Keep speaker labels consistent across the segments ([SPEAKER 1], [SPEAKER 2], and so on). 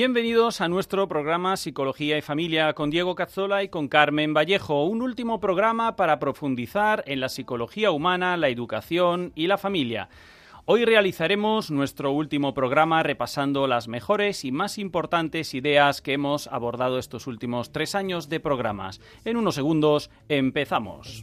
[SPEAKER 1] Bienvenidos a nuestro programa Psicología y Familia con Diego Cazzola y con Carmen Vallejo, un último programa para profundizar en la psicología humana, la educación y la familia. Hoy realizaremos nuestro último programa repasando las mejores y más importantes ideas que hemos abordado estos últimos tres años de programas. En unos segundos empezamos.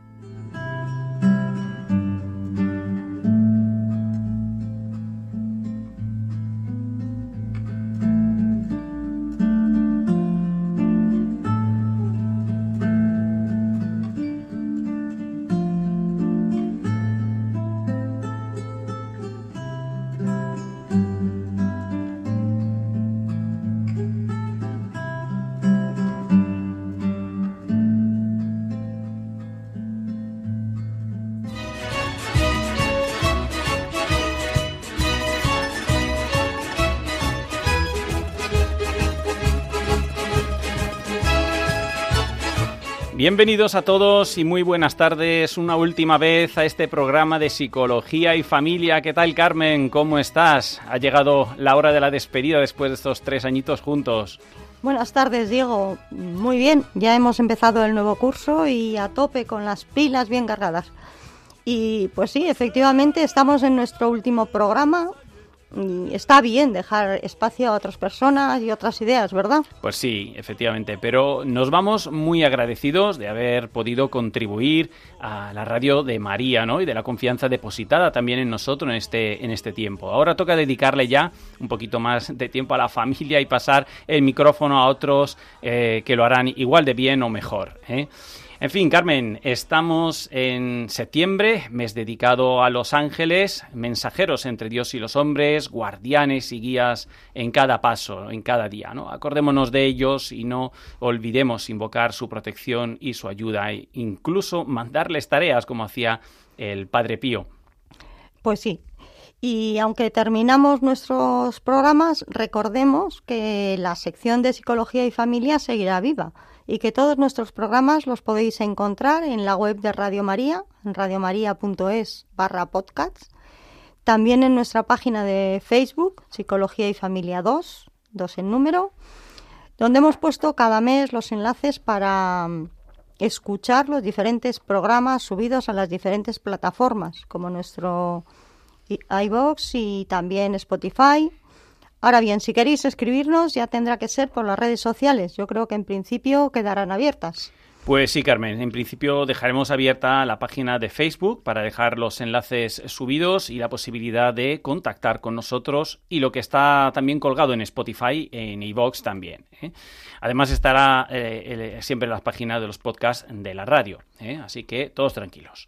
[SPEAKER 1] Bienvenidos a todos y muy buenas tardes una última vez a este programa de psicología y familia. ¿Qué tal Carmen? ¿Cómo estás? Ha llegado la hora de la despedida después de estos tres añitos juntos.
[SPEAKER 2] Buenas tardes, Diego. Muy bien, ya hemos empezado el nuevo curso y a tope con las pilas bien cargadas. Y pues sí, efectivamente estamos en nuestro último programa. Está bien dejar espacio a otras personas y otras ideas, ¿verdad?
[SPEAKER 1] Pues sí, efectivamente, pero nos vamos muy agradecidos de haber podido contribuir a la radio de María, ¿no? Y de la confianza depositada también en nosotros en este, en este tiempo. Ahora toca dedicarle ya un poquito más de tiempo a la familia y pasar el micrófono a otros eh, que lo harán igual de bien o mejor. ¿eh? En fin, Carmen, estamos en septiembre, mes dedicado a los ángeles, mensajeros entre Dios y los hombres, guardianes y guías en cada paso, en cada día. ¿no? Acordémonos de ellos y no olvidemos invocar su protección y su ayuda, e incluso mandarles tareas como hacía el Padre Pío.
[SPEAKER 2] Pues sí. Y aunque terminamos nuestros programas, recordemos que la sección de psicología y familia seguirá viva y que todos nuestros programas los podéis encontrar en la web de Radio María, en radiomaria.es barra podcasts, también en nuestra página de Facebook, Psicología y Familia 2, 2 en número, donde hemos puesto cada mes los enlaces para mm, escuchar los diferentes programas subidos a las diferentes plataformas, como nuestro iBox y también Spotify, Ahora bien, si queréis escribirnos ya tendrá que ser por las redes sociales. Yo creo que en principio quedarán abiertas.
[SPEAKER 1] Pues sí, Carmen. En principio dejaremos abierta la página de Facebook para dejar los enlaces subidos y la posibilidad de contactar con nosotros y lo que está también colgado en Spotify, en iVoox también. ¿eh? Además estará eh, siempre en las páginas de los podcasts de la radio. ¿eh? Así que todos tranquilos.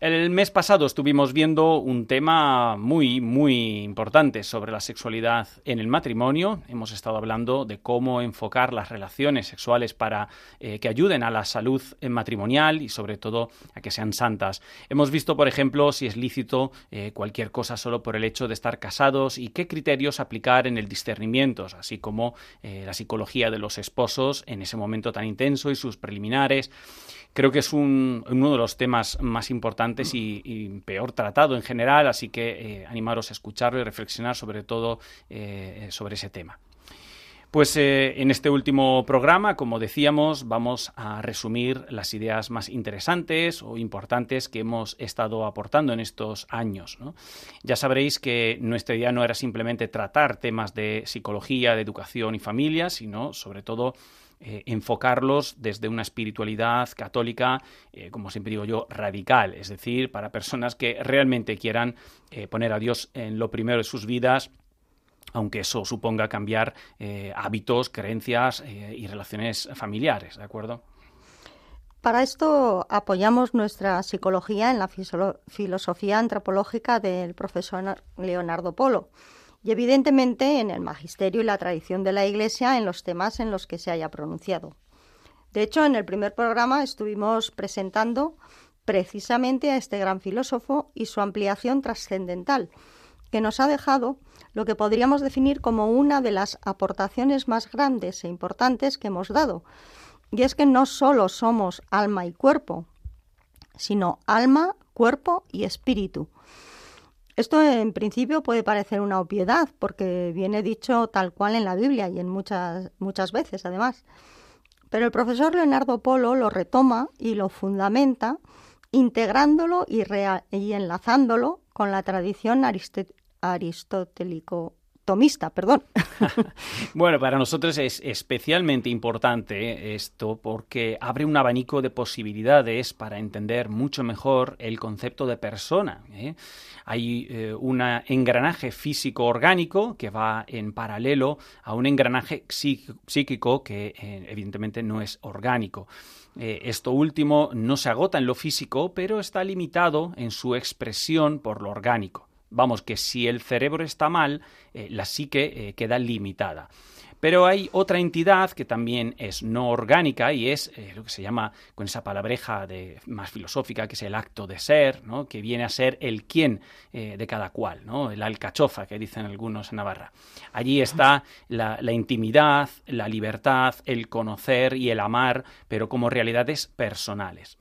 [SPEAKER 1] El mes pasado estuvimos viendo un tema muy, muy importante sobre la sexualidad en el matrimonio. Hemos estado hablando de cómo enfocar las relaciones sexuales para eh, que ayuden a la salud matrimonial y sobre todo a que sean santas. Hemos visto, por ejemplo, si es lícito eh, cualquier cosa solo por el hecho de estar casados y qué criterios aplicar en el discernimiento, así como eh, la psicología de los esposos en ese momento tan intenso y sus preliminares creo que es un, uno de los temas más importantes y, peor tratado en general, así que eh, animaros a escucharlo y reflexionar sobre todo eh, sobre ese tema. Pues eh, en este último programa, como decíamos, vamos a resumir las ideas más interesantes o importantes que hemos estado aportando en estos años. Ya sabréis que nuestra idea no era simplemente tratar temas de psicología, de educación y familia, sino sobre todo eh, enfocarlos desde una espiritualidad católica, eh, como siempre digo yo, radical, es decir, para personas que realmente quieran poner a Dios en lo primero de sus vidas aunque eso suponga cambiar eh, hábitos, creencias eh, y relaciones familiares, ¿de acuerdo?
[SPEAKER 2] Para esto apoyamos nuestra psicología en la filosofía antropológica del profesor Leonardo Polo y evidentemente en el magisterio y la tradición de la Iglesia en los temas en los que se haya pronunciado. De hecho, en el primer programa estuvimos presentando precisamente a este gran filósofo y su ampliación trascendental, que nos ha dejado lo que podríamos definir como una de las aportaciones más grandes e importantes que hemos dado. Y es que no solo somos alma y cuerpo, sino alma, cuerpo y espíritu. Esto en principio puede parecer una obviedad porque viene dicho tal cual en la Biblia y en muchas, muchas veces además. Pero el profesor Leonardo Polo lo retoma y lo fundamenta integrándolo y, y enlazándolo con la tradición aristotélico perdón.
[SPEAKER 1] bueno, para nosotros es especialmente importante esto porque abre un abanico de posibilidades para entender mucho mejor el concepto de persona. ¿eh? Hay eh, un engranaje físico orgánico que va en paralelo a un engranaje psíquico que eh, evidentemente no es orgánico. esto último no se agota en lo físico, pero está limitado en su expresión por lo orgánico. Vamos, que si el cerebro está mal, eh, la psique eh, queda limitada. Pero hay otra entidad que también es no orgánica y es eh, lo que se llama, con esa palabreja de, más filosófica, que es el acto de ser, ¿no? que viene a ser el quién de cada cual, ¿no? el alcachofa que dicen algunos en Navarra. Allí está la, intimidad, la libertad, el conocer y el amar, pero como realidades personales.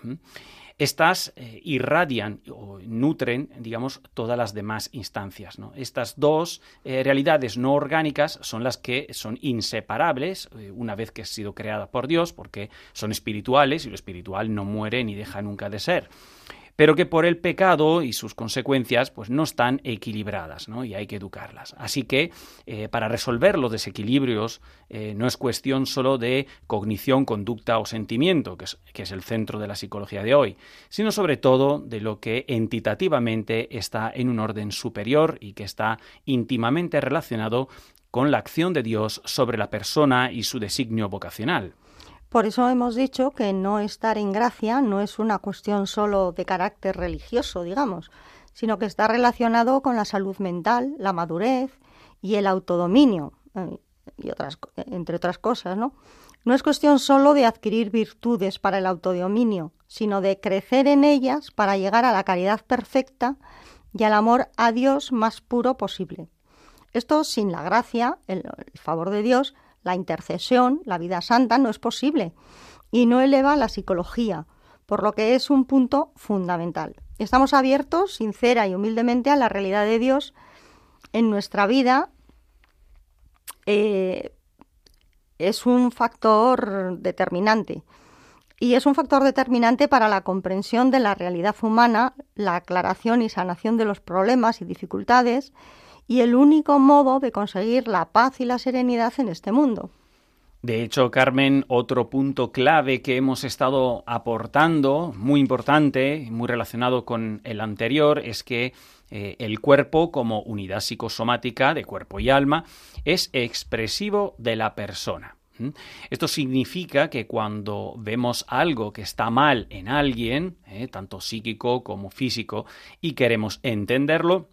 [SPEAKER 1] Estas eh, irradian o nutren, digamos, todas las demás instancias. Estas dos eh, realidades no orgánicas son las que son inseparables eh, una vez que ha sido creada por Dios, porque son espirituales y lo espiritual no muere ni deja nunca de ser pero que por el pecado y sus consecuencias pues no están equilibradas ¿no? y hay que educarlas. Así que eh, para resolver los desequilibrios eh, no es cuestión solo de cognición, conducta o sentimiento, que es, que es el centro de la psicología de hoy, sino sobre todo de lo que entitativamente está en un orden superior y que está íntimamente relacionado con la acción de Dios sobre la persona y su designio vocacional.
[SPEAKER 2] Por eso hemos dicho que no estar en gracia no es una cuestión solo de carácter religioso, digamos, sino que está relacionado con la salud mental, la madurez y el autodominio, eh, y otras, entre otras cosas, ¿no? No es cuestión solo de adquirir virtudes para el autodominio, sino de crecer en ellas para llegar a la caridad perfecta y al amor a Dios más puro posible. Esto sin la gracia, el favor de Dios, la intercesión, la vida santa, no es posible y no eleva la psicología, por lo que es un punto fundamental. Estamos abiertos, sincera y humildemente, a la realidad de Dios en nuestra vida. Eh, es un factor determinante. Y es un factor determinante para la comprensión de la realidad humana, la aclaración y sanación de los problemas y dificultades, y el único modo de conseguir la paz y la serenidad en este mundo.
[SPEAKER 1] De hecho, Carmen, otro punto clave que hemos estado aportando, muy importante, muy relacionado con el anterior, es que eh, el cuerpo, como unidad psicosomática de cuerpo y alma, es expresivo de la persona. Esto significa que cuando vemos algo que está mal en alguien, eh, tanto psíquico como físico, y queremos entenderlo,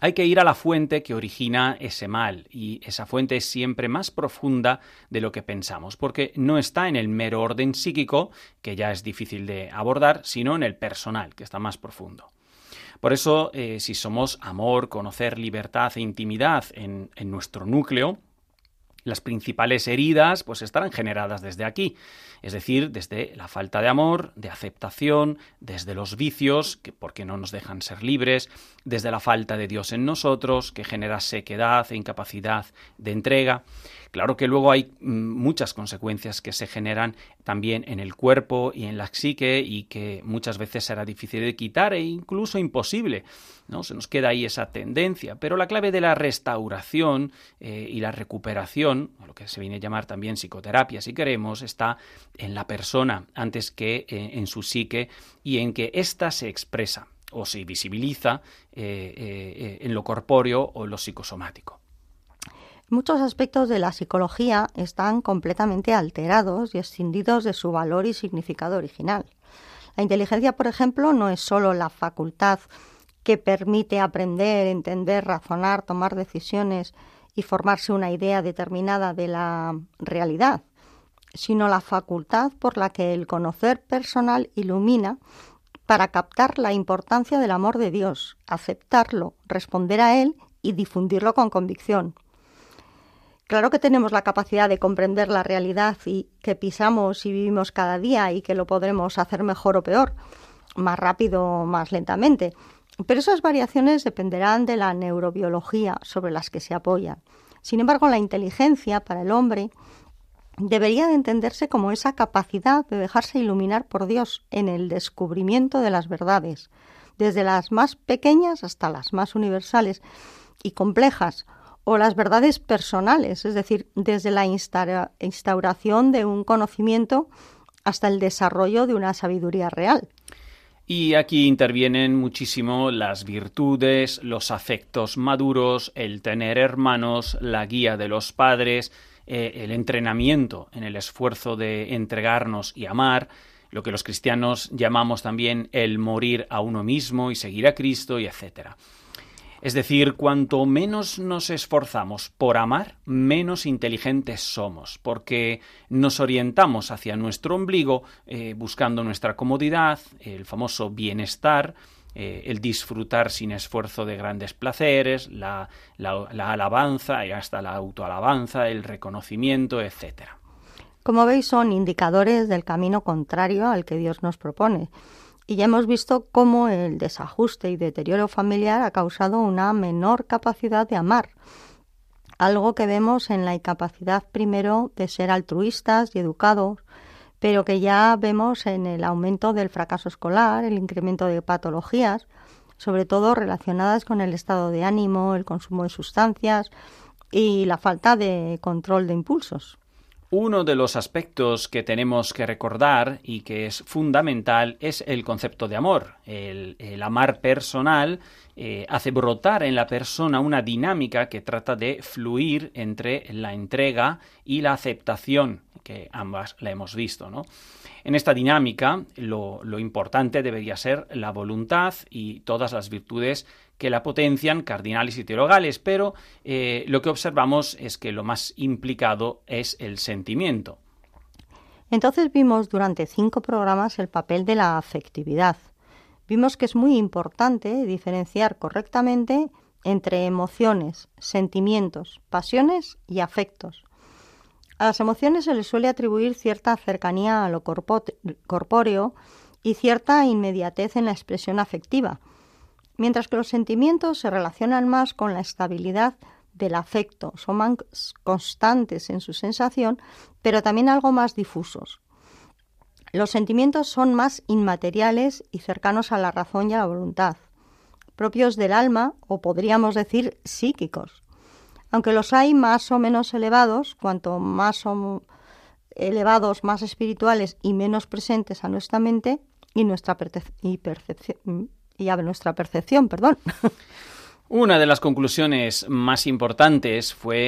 [SPEAKER 1] hay que ir a la fuente que origina ese mal y esa fuente es siempre más profunda de lo que pensamos, porque no está en el mero orden psíquico, que ya es difícil de abordar, sino en el personal, que está más profundo. Por eso, eh, si somos amor, conocer, libertad e intimidad en, nuestro núcleo, Las principales heridas pues estarán generadas desde aquí, es decir, desde la falta de amor, de aceptación, desde los vicios, que porque no nos dejan ser libres, desde la falta de Dios en nosotros, que genera sequedad e incapacidad de entrega. Claro que luego hay mm, muchas consecuencias que se generan también en el cuerpo y en la psique y que muchas veces será difícil de quitar e incluso imposible. ¿no? Se nos queda ahí esa tendencia. Pero la clave de la restauración eh, y la recuperación, lo que se viene a llamar también psicoterapia si queremos, está en la persona antes que eh, en su psique y en que ésta se expresa o se visibiliza eh, en lo corpóreo o en lo psicosomático.
[SPEAKER 2] Muchos aspectos de la psicología están completamente alterados y escindidos de su valor y significado original. La inteligencia, por ejemplo, no es sólo la facultad que permite aprender, entender, razonar, tomar decisiones y formarse una idea determinada de la realidad, sino la facultad por la que el conocer personal ilumina para captar la importancia del amor de Dios, aceptarlo, responder a él y difundirlo con convicción. Claro que tenemos la capacidad de comprender la realidad y que pisamos y vivimos cada día y que lo podremos hacer mejor o peor, más rápido o más lentamente. Pero esas variaciones dependerán de la neurobiología sobre las que se apoyan. Sin embargo, la inteligencia para el hombre debería de entenderse como esa capacidad de dejarse iluminar por Dios en el descubrimiento de las verdades, desde las más pequeñas hasta las más universales y complejas, o las verdades personales, es decir, desde la instauración de un conocimiento hasta el desarrollo de una sabiduría real.
[SPEAKER 1] Y aquí intervienen muchísimo las virtudes, los afectos maduros, el tener hermanos, la guía de los padres, eh, el entrenamiento en el esfuerzo de entregarnos y amar, lo que los cristianos llamamos también el morir a uno mismo y seguir a Cristo y etcétera. Es decir, cuanto menos nos esforzamos por amar, menos inteligentes somos, porque nos orientamos hacia nuestro ombligo eh, buscando nuestra comodidad, el famoso bienestar, eh, el disfrutar sin esfuerzo de grandes placeres, la, la alabanza y hasta la autoalabanza, el reconocimiento, etc.
[SPEAKER 2] Como veis, son indicadores del camino contrario al que Dios nos propone y ya hemos visto cómo el desajuste y deterioro familiar ha causado una menor capacidad de amar, algo que vemos en la incapacidad primero de ser altruistas y educados, pero que ya vemos en el aumento del fracaso escolar, el incremento de patologías, sobre todo relacionadas con el estado de ánimo, el consumo de sustancias y la falta de control de impulsos.
[SPEAKER 1] Uno de los aspectos que tenemos que recordar y que es fundamental es el concepto de amor. El, amar personal eh, hace brotar en la persona una dinámica que trata de fluir entre la entrega y la aceptación, que ambas la hemos visto. ¿no? En esta dinámica lo, importante debería ser la voluntad y todas las virtudes que la potencian cardinales y teologales, pero eh, lo que observamos es que lo más implicado es el sentimiento.
[SPEAKER 2] Entonces vimos durante cinco programas el papel de la afectividad. Vimos que es muy importante diferenciar correctamente entre emociones, sentimientos, pasiones y afectos. A las emociones se les suele atribuir cierta cercanía a lo corpóreo y cierta inmediatez en la expresión afectiva, mientras que los sentimientos se relacionan más con la estabilidad del afecto, son más constantes en su sensación, pero también algo más difusos. Los sentimientos son más inmateriales y cercanos a la razón y a la voluntad, propios del alma o podríamos decir psíquicos. Aunque los hay más o menos elevados, cuanto más son elevados, más espirituales y menos presentes a nuestra mente y nuestra percepción, y a nuestra percepción, perdón.
[SPEAKER 1] Una de las conclusiones más importantes fue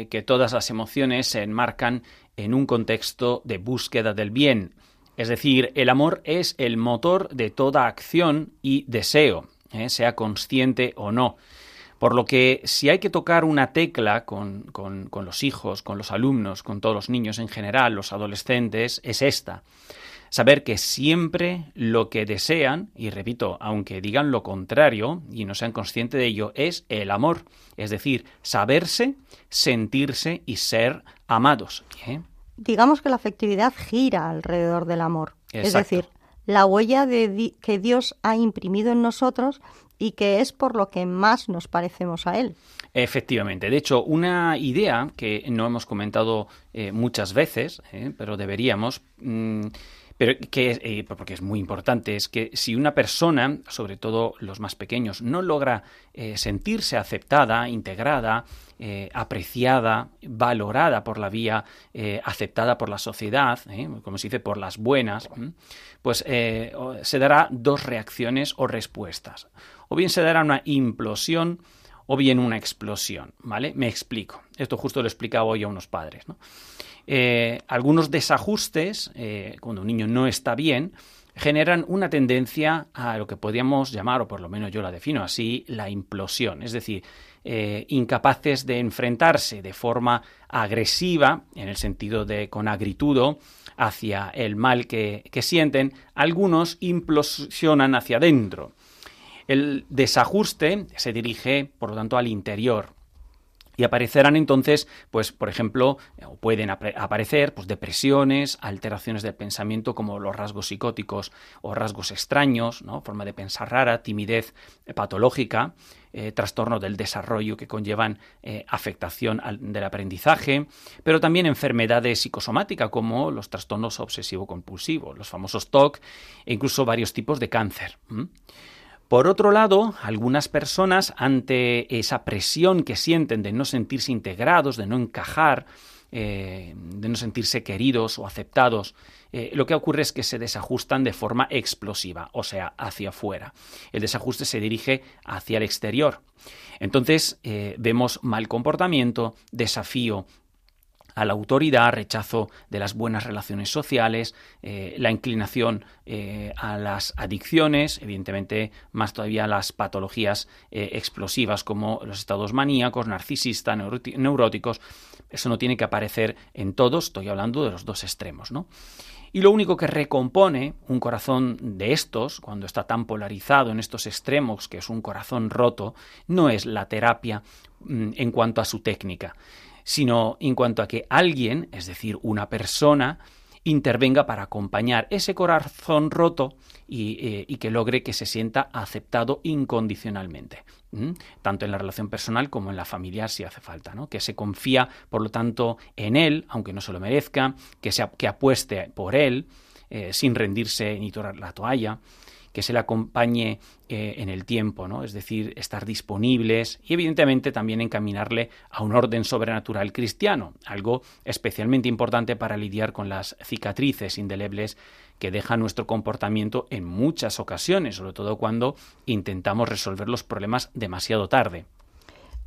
[SPEAKER 1] eh, que todas las emociones se enmarcan en un contexto de búsqueda del bien. Es decir, el amor es el motor de toda acción y deseo, eh, sea consciente o no. Por lo que si hay que tocar una tecla con, con los hijos, con los alumnos, con todos los niños en general, los adolescentes, es esta Saber que siempre lo que desean, y repito, aunque digan lo contrario y no sean conscientes de ello, es el amor. Es decir, saberse, sentirse y ser amados. ¿eh?
[SPEAKER 2] Digamos que la afectividad gira alrededor del amor. Es decir, la huella de di- que Dios ha imprimido en nosotros y que es por lo que más nos parecemos a Él.
[SPEAKER 1] Efectivamente. De hecho, una idea que no hemos comentado eh, muchas veces, eh, pero deberíamos, mm, pero que eh, porque es muy importante, es que si una persona, sobre todo los más pequeños, no logra sentirse aceptada, integrada, apreciada, valorada por la vía, aceptada por la sociedad, como se dice, por las buenas, ¿m? pues se dará dos reacciones o respuestas. O bien se dará una implosión o bien una explosión, ¿vale? Me explico. Esto justo lo explicaba hoy a unos padres. Eh, algunos desajustes, eh, cuando un niño no está bien, generan una tendencia a lo que podríamos llamar, o por lo menos yo la defino así, la implosión. Es decir, eh, incapaces de enfrentarse de forma agresiva, en el sentido de con agritudo, hacia el mal que, que sienten, algunos implosionan hacia adentro. El desajuste se dirige, por lo tanto, al interior. Y aparecerán entonces, pues, por ejemplo, pueden aparecer pues, depresiones, alteraciones del pensamiento como los rasgos psicóticos o rasgos extraños, ¿no? forma de pensar rara, timidez patológica, eh, trastorno del desarrollo que conllevan eh, afectación del aprendizaje, pero también enfermedades psicosomáticas como los trastornos obsesivo-compulsivos, los famosos TOC e incluso varios tipos de cáncer. Por otro lado, algunas personas, ante esa presión que sienten de no sentirse integrados, de no encajar, eh, de no sentirse queridos o aceptados, eh, lo que ocurre es que se desajustan de forma explosiva, o sea, hacia afuera. El desajuste se dirige hacia el exterior. Entonces, eh, vemos mal comportamiento, desafío a la autoridad, rechazo de las buenas relaciones sociales, eh, la inclinación eh, a las adicciones, evidentemente más todavía las patologías eh, explosivas como los estados maníacos, narcisistas, neuróticos. Eso no tiene que aparecer en todos, estoy hablando de los dos extremos, ¿no? Y lo único que recompone un corazón de estos, cuando está tan polarizado en estos extremos, que es un corazón roto, no es la terapia mm, en cuanto a su técnica, sino en cuanto a que alguien, es decir, una persona, intervenga para acompañar ese corazón roto y, eh, que logre que se sienta aceptado incondicionalmente, tanto en la relación personal como en la familiar si hace falta, ¿no? que se confía, por lo tanto, en él, aunque no se lo merezca, que, se, que apueste por él, eh, sin rendirse ni tirar la toalla, que se le acompañe eh, en el tiempo, ¿no? Es decir, estar disponibles y evidentemente también encaminarle a un orden sobrenatural cristiano, algo especialmente importante para lidiar con las cicatrices indelebles que deja nuestro comportamiento en muchas ocasiones, sobre todo cuando intentamos resolver los problemas demasiado tarde.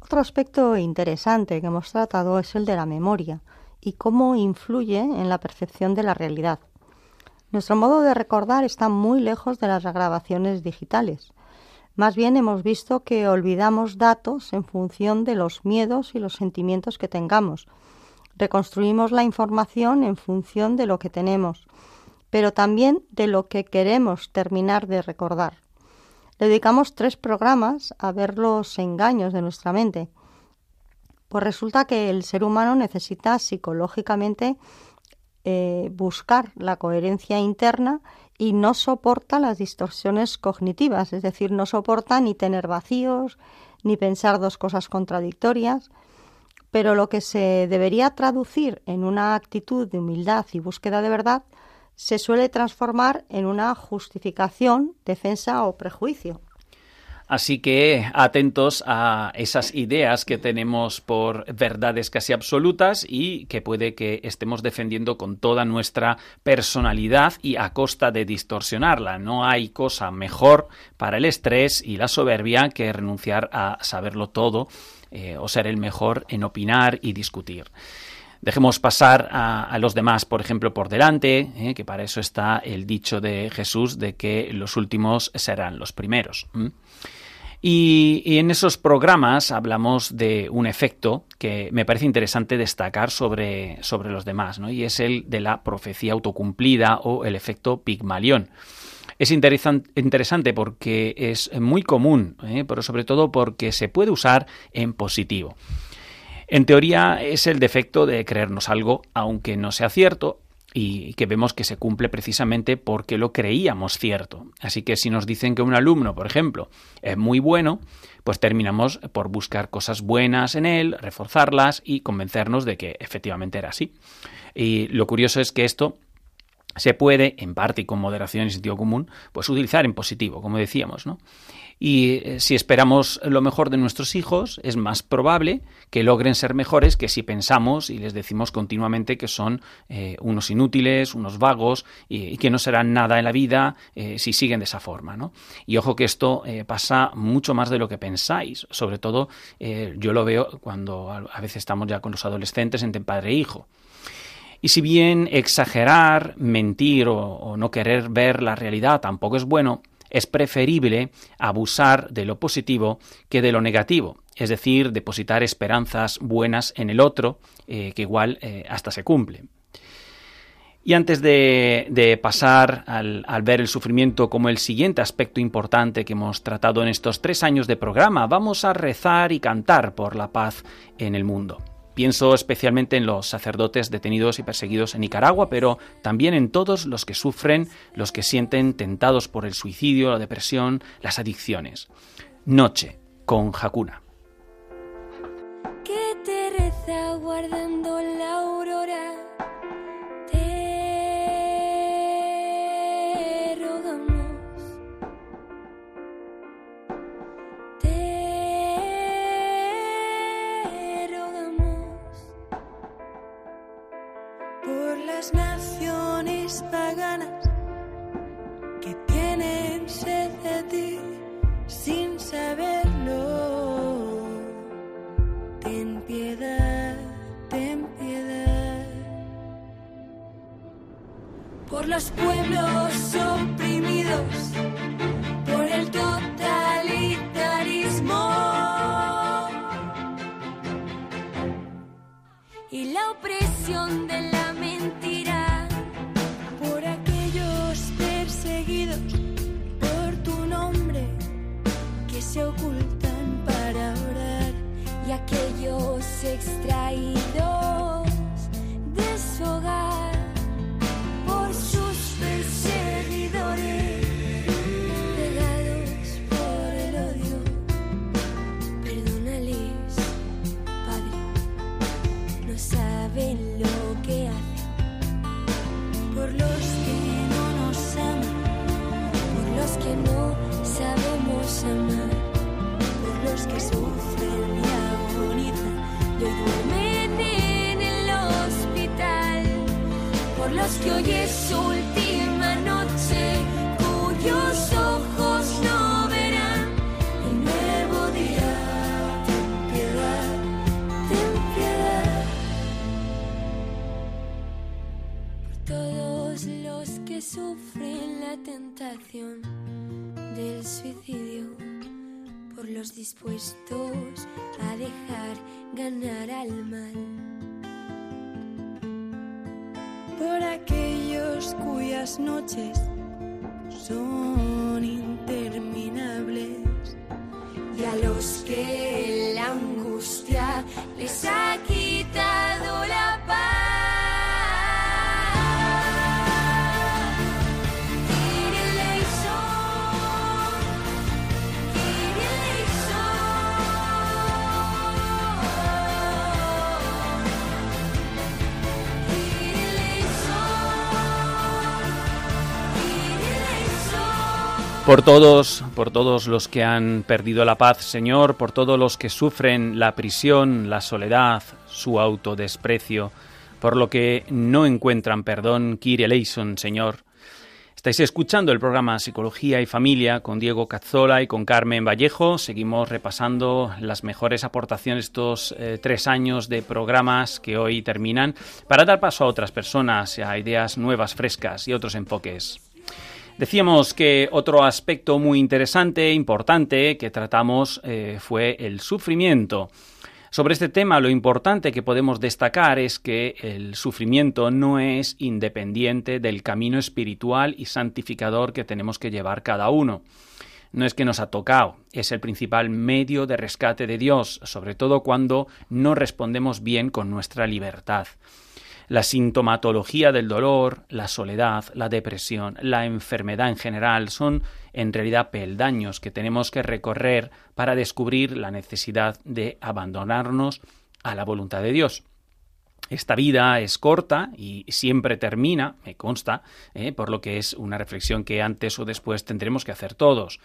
[SPEAKER 2] Otro aspecto interesante que hemos tratado es el de la memoria y cómo influye en la percepción de la realidad. Nuestro modo de recordar está muy lejos de las grabaciones digitales. Más bien hemos visto que olvidamos datos en función de los miedos y los sentimientos que tengamos. Reconstruimos la información en función de lo que tenemos, pero también de lo que queremos terminar de recordar. Le dedicamos tres programas a ver los engaños de nuestra mente. Pues resulta que el ser humano necesita psicológicamente eh, buscar la coherencia interna y no soporta las distorsiones cognitivas, es decir, no soporta ni tener vacíos, ni pensar dos cosas contradictorias, pero lo que se debería traducir en una actitud de humildad y búsqueda de verdad se suele transformar en una justificación, defensa o prejuicio.
[SPEAKER 1] Así que atentos a esas ideas que tenemos por verdades casi absolutas y que puede que estemos defendiendo con toda nuestra personalidad y a costa de distorsionarla. No hay cosa mejor para el estrés y la soberbia que renunciar a saberlo todo eh, o ser el mejor en opinar y discutir. Dejemos pasar a, los demás, por ejemplo, por delante, eh, que para eso está el dicho de Jesús de que los últimos serán los primeros. Y, en esos programas hablamos de un efecto que me parece interesante destacar sobre, sobre los demás, ¿no? y es el de la profecía autocumplida o el efecto Pigmalión. Es interesante porque es muy común, ¿eh? pero sobre todo porque se puede usar en positivo. En teoría es el defecto de creernos algo, aunque no sea cierto, y que vemos que se cumple precisamente porque lo creíamos cierto. Así que si nos dicen que un alumno, por ejemplo, es muy bueno, pues terminamos por buscar cosas buenas en él, reforzarlas y convencernos de que efectivamente era así. Y lo curioso es que esto se puede, en parte y con moderación y sentido común, pues utilizar en positivo, como decíamos, ¿no? Y eh, si esperamos lo mejor de nuestros hijos, es más probable que logren ser mejores que si pensamos y les decimos continuamente que son eh, unos inútiles, unos vagos y, que no serán nada en la vida eh, si siguen de esa forma. ¿no? Y ojo que esto pasa mucho más de lo que pensáis. Sobre todo yo lo veo cuando a veces estamos ya con los adolescentes entre padre e hijo. Y si bien exagerar, mentir o, no querer ver la realidad tampoco es bueno, es preferible abusar de lo positivo que de lo negativo, es decir, depositar esperanzas buenas en el otro, eh, que igual eh, hasta se cumple. Y antes de, pasar al, al, ver el sufrimiento como el siguiente aspecto importante que hemos tratado en estos tres años de programa, vamos a rezar y cantar por la paz en el mundo. Pienso especialmente en los sacerdotes detenidos y perseguidos en Nicaragua, pero también en todos los que sufren, los que sienten tentados por el suicidio, la depresión, las adicciones. Noche con Hakuna.
[SPEAKER 3] Now. Del suicidio, por los dispuestos a dejar ganar al mal, por aquellos cuyas noches son interminables y a los que
[SPEAKER 1] Por todos, por todos los que han perdido la paz, Señor, por todos los que sufren la prisión, la soledad, su autodesprecio, por lo que no encuentran perdón, Kyrie eleison, Señor. Estáis escuchando el programa Psicología y Familia con Diego Cazzola y con Carmen Vallejo. Seguimos repasando las mejores aportaciones estos eh, tres años de programas que hoy terminan para dar paso a otras personas, a ideas nuevas, frescas y otros enfoques. Decíamos que otro aspecto muy interesante, importante, que tratamos eh, fue el sufrimiento. Sobre este tema lo importante que podemos destacar es que el sufrimiento no es independiente del camino espiritual y santificador que tenemos que llevar cada uno. No es que nos ha tocado, es el principal medio de rescate de Dios, sobre todo cuando no respondemos bien con nuestra libertad. La sintomatología del dolor, la soledad, la depresión, la enfermedad en general son en realidad peldaños que tenemos que recorrer para descubrir la necesidad de abandonarnos a la voluntad de Dios. Esta vida es corta y siempre termina, me consta, eh, por lo que es una reflexión que antes o después tendremos que hacer todos.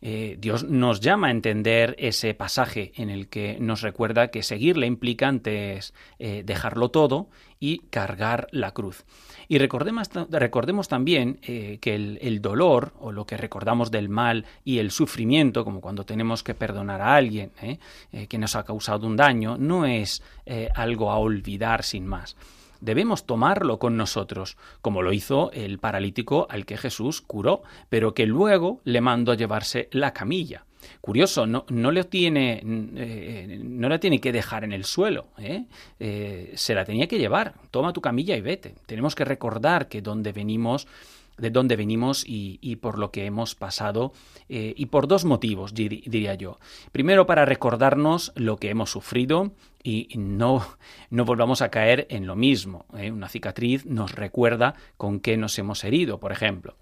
[SPEAKER 1] Eh, Dios nos llama a entender ese pasaje en el que nos recuerda que seguirle implica antes eh, dejarlo todo y cargar la cruz. Y recordemos, también eh, que el, dolor, o lo que recordamos del mal y el sufrimiento, como cuando tenemos que perdonar a alguien que nos ha causado un daño, no es algo a olvidar sin más debemos tomarlo con nosotros, como lo hizo el paralítico al que Jesús curó, pero que luego le mandó a llevarse la camilla. Curioso, no, no le tiene, eh, no la tiene que dejar en el suelo, ¿eh? Eh, se la tenía que llevar. Toma tu camilla y vete. Tenemos que recordar que donde venimos de dónde venimos y, por lo que hemos pasado, eh, y por dos motivos, diría yo. Primero, para recordarnos lo que hemos sufrido y no, no volvamos a caer en lo mismo. ¿eh? Una cicatriz nos recuerda con qué nos hemos herido, por ejemplo.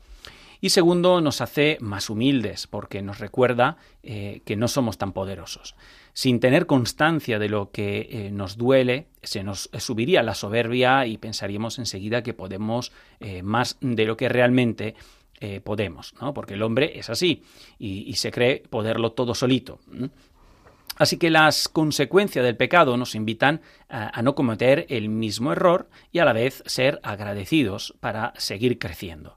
[SPEAKER 1] Y segundo, nos hace más humildes, porque nos recuerda eh, que no somos tan poderosos. Sin tener constancia de lo que eh, nos duele, se nos subiría la soberbia y pensaríamos enseguida que podemos eh, más de lo que realmente podemos, ¿no? Porque el hombre es así y, se cree poderlo todo solito. Así que las consecuencias del pecado nos invitan a, no cometer el mismo error y a la vez ser agradecidos para seguir creciendo.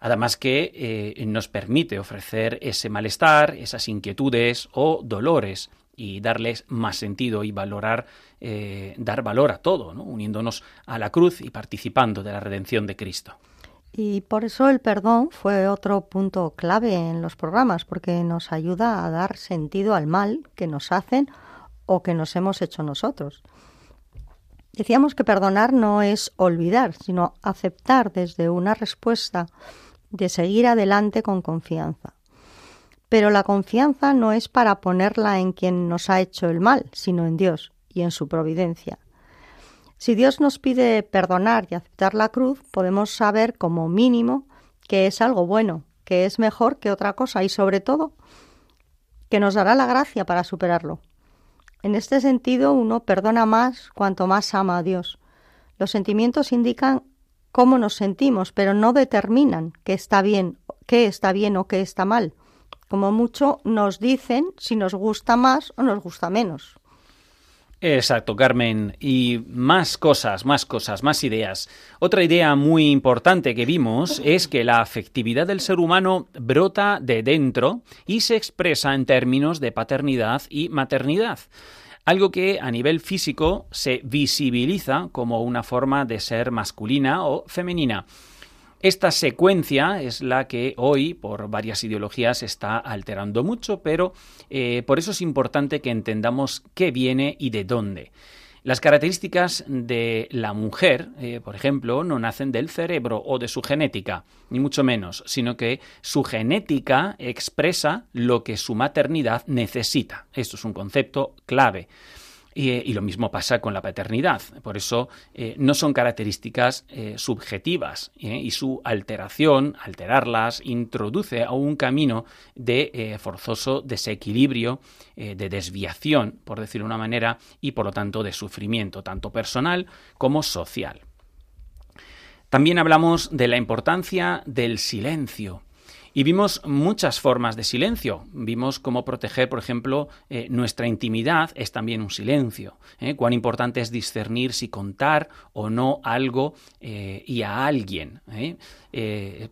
[SPEAKER 1] Además que eh, nos permite ofrecer ese malestar, esas inquietudes o dolores y darles más sentido y valorar, eh, dar valor a todo, uniéndonos a la cruz y participando de la redención de Cristo.
[SPEAKER 2] Y por eso el perdón fue otro punto clave en los programas, porque nos ayuda a dar sentido al mal que nos hacen o que nos hemos hecho nosotros. Decíamos que perdonar no es olvidar, sino aceptar desde una respuesta de seguir adelante con confianza. Pero la confianza no es para ponerla en quien nos ha hecho el mal, sino en Dios y en su providencia. Si Dios nos pide perdonar y aceptar la cruz, podemos saber como mínimo que es algo bueno, que es mejor que otra cosa y sobre todo que nos dará la gracia para superarlo. En este sentido, uno perdona más cuanto más ama a Dios. Los sentimientos indican cómo nos sentimos, pero no determinan qué está bien, qué está bien o qué está mal. Como mucho nos dicen si nos gusta más o nos gusta menos.
[SPEAKER 1] Exacto, Carmen. Y más cosas, más cosas, más ideas. Otra idea muy importante que vimos es que la afectividad del ser humano brota de dentro y se expresa en términos de paternidad y maternidad algo que a nivel físico se visibiliza como una forma de ser masculina o femenina. Esta secuencia es la que hoy, por varias ideologías, está alterando mucho, pero eh, por eso es importante que entendamos qué viene y de dónde. Las características de la mujer, eh, por ejemplo, no nacen del cerebro o de su genética, ni mucho menos, sino que su genética expresa lo que su maternidad necesita. Esto es un concepto clave. Y, lo mismo pasa con la paternidad. Por eso eh, no son características eh, subjetivas eh, y su alteración, alterarlas, introduce a un camino de forzoso desequilibrio, de desviación, por decirlo de una manera, y por lo tanto de sufrimiento, tanto personal como social. También hablamos de la importancia del silencio. Y vimos muchas formas de silencio. Vimos cómo proteger, por ejemplo, eh, nuestra intimidad es también un silencio. ¿eh? Cuán importante es discernir si contar o no algo eh, y a alguien.